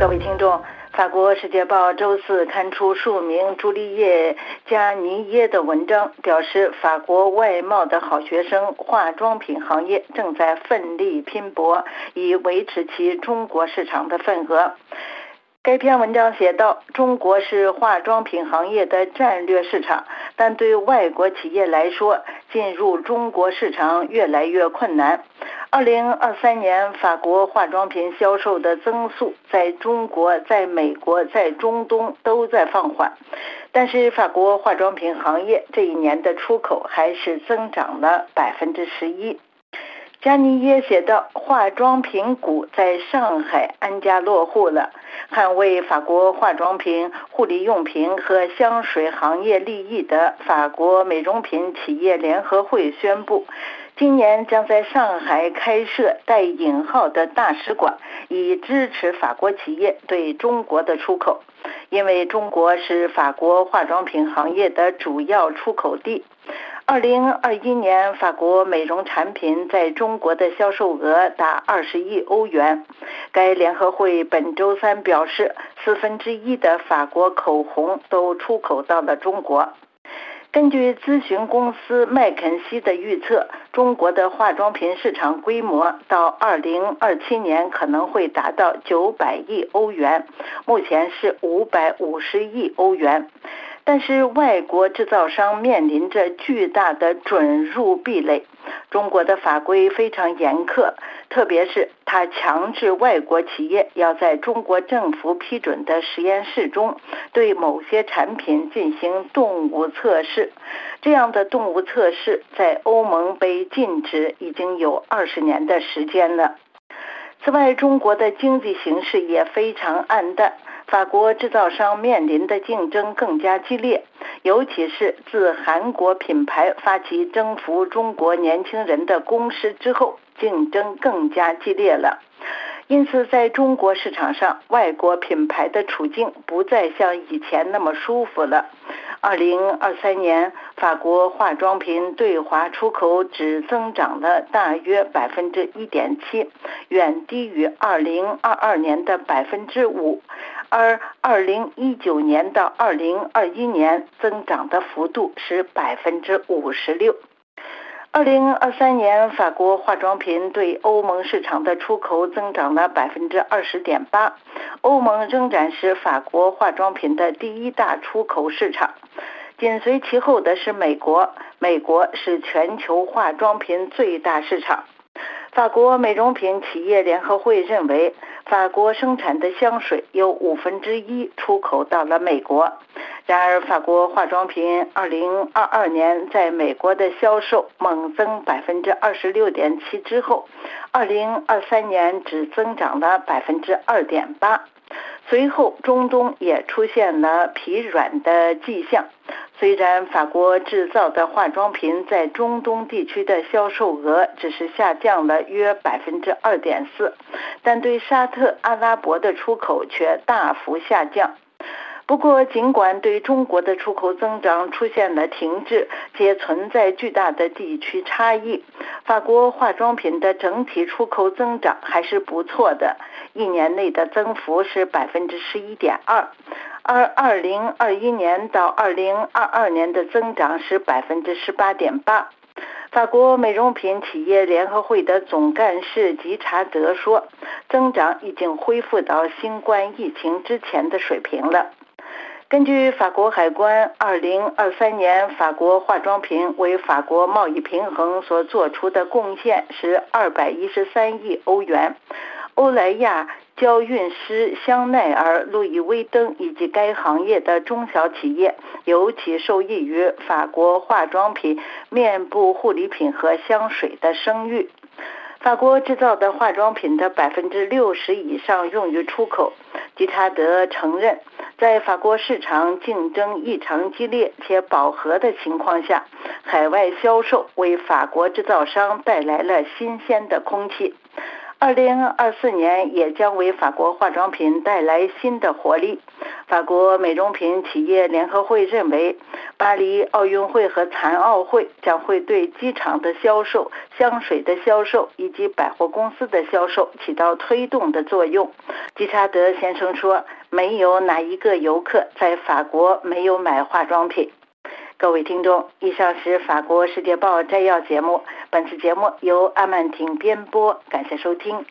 各位听众，法国《世界报》周四刊出数名朱丽叶·加尼耶的文章，表示法国外贸的好学生化妆品行业正在奋力拼搏，以维持其中国市场的份额。该篇文章写道：“中国是化妆品行业的战略市场，但对外国企业来说，进入中国市场越来越困难。”二零二三年，法国化妆品销售的增速在中国、在美国、在中东都在放缓，但是法国化妆品行业这一年的出口还是增长了百分之十一。加尼耶写道：“化妆品股在上海安家落户了。”捍卫法国化妆品、护理用品和香水行业利益的法国美容品企业联合会宣布。今年将在上海开设带引号的大使馆，以支持法国企业对中国的出口，因为中国是法国化妆品行业的主要出口地。二零二一年，法国美容产品在中国的销售额达二十亿欧元。该联合会本周三表示，四分之一的法国口红都出口到了中国。根据咨询公司麦肯锡的预测，中国的化妆品市场规模到二零二七年可能会达到九百亿欧元，目前是五百五十亿欧元。但是外国制造商面临着巨大的准入壁垒。中国的法规非常严苛，特别是它强制外国企业要在中国政府批准的实验室中对某些产品进行动物测试。这样的动物测试在欧盟被禁止已经有二十年的时间了。此外，中国的经济形势也非常暗淡。法国制造商面临的竞争更加激烈，尤其是自韩国品牌发起征服中国年轻人的攻势之后，竞争更加激烈了。因此，在中国市场上，外国品牌的处境不再像以前那么舒服了。二零二三年，法国化妆品对华出口只增长了大约百分之一点七，远低于二零二二年的百分之五，而二零一九年到二零二一年增长的幅度是百分之五十六。二零二三年，法国化妆品对欧盟市场的出口增长了百分之二十点八，欧盟仍然是法国化妆品的第一大出口市场，紧随其后的是美国，美国是全球化妆品最大市场。法国美容品企业联合会认为，法国生产的香水有五分之一出口到了美国。然而，法国化妆品2022年在美国的销售猛增百分之二十六点七之后，2023年只增长了百分之二点八。随后，中东也出现了疲软的迹象。虽然法国制造的化妆品在中东地区的销售额只是下降了约百分之二点四，但对沙特阿拉伯的出口却大幅下降。不过，尽管对中国的出口增长出现了停滞，且存在巨大的地区差异，法国化妆品的整体出口增长还是不错的，一年内的增幅是百分之十一点二，而二零二一年到二零二二年的增长是百分之十八点八。法国美容品企业联合会的总干事吉查德说：“增长已经恢复到新冠疫情之前的水平了。”根据法国海关，二零二三年法国化妆品为法国贸易平衡所做出的贡献是二百一十三亿欧元。欧莱雅、娇韵诗、香奈儿、路易威登以及该行业的中小企业尤其受益于法国化妆品、面部护理品和香水的声誉。法国制造的化妆品的百分之六十以上用于出口。吉查德承认，在法国市场竞争异常激烈且饱和的情况下，海外销售为法国制造商带来了新鲜的空气。二零二四年也将为法国化妆品带来新的活力。法国美容品企业联合会认为，巴黎奥运会和残奥会将会对机场的销售、香水的销售以及百货公司的销售起到推动的作用。吉查德先生说：“没有哪一个游客在法国没有买化妆品。”各位听众，以上是《法国世界报》摘要节目。本次节目由阿曼婷编播，感谢收听。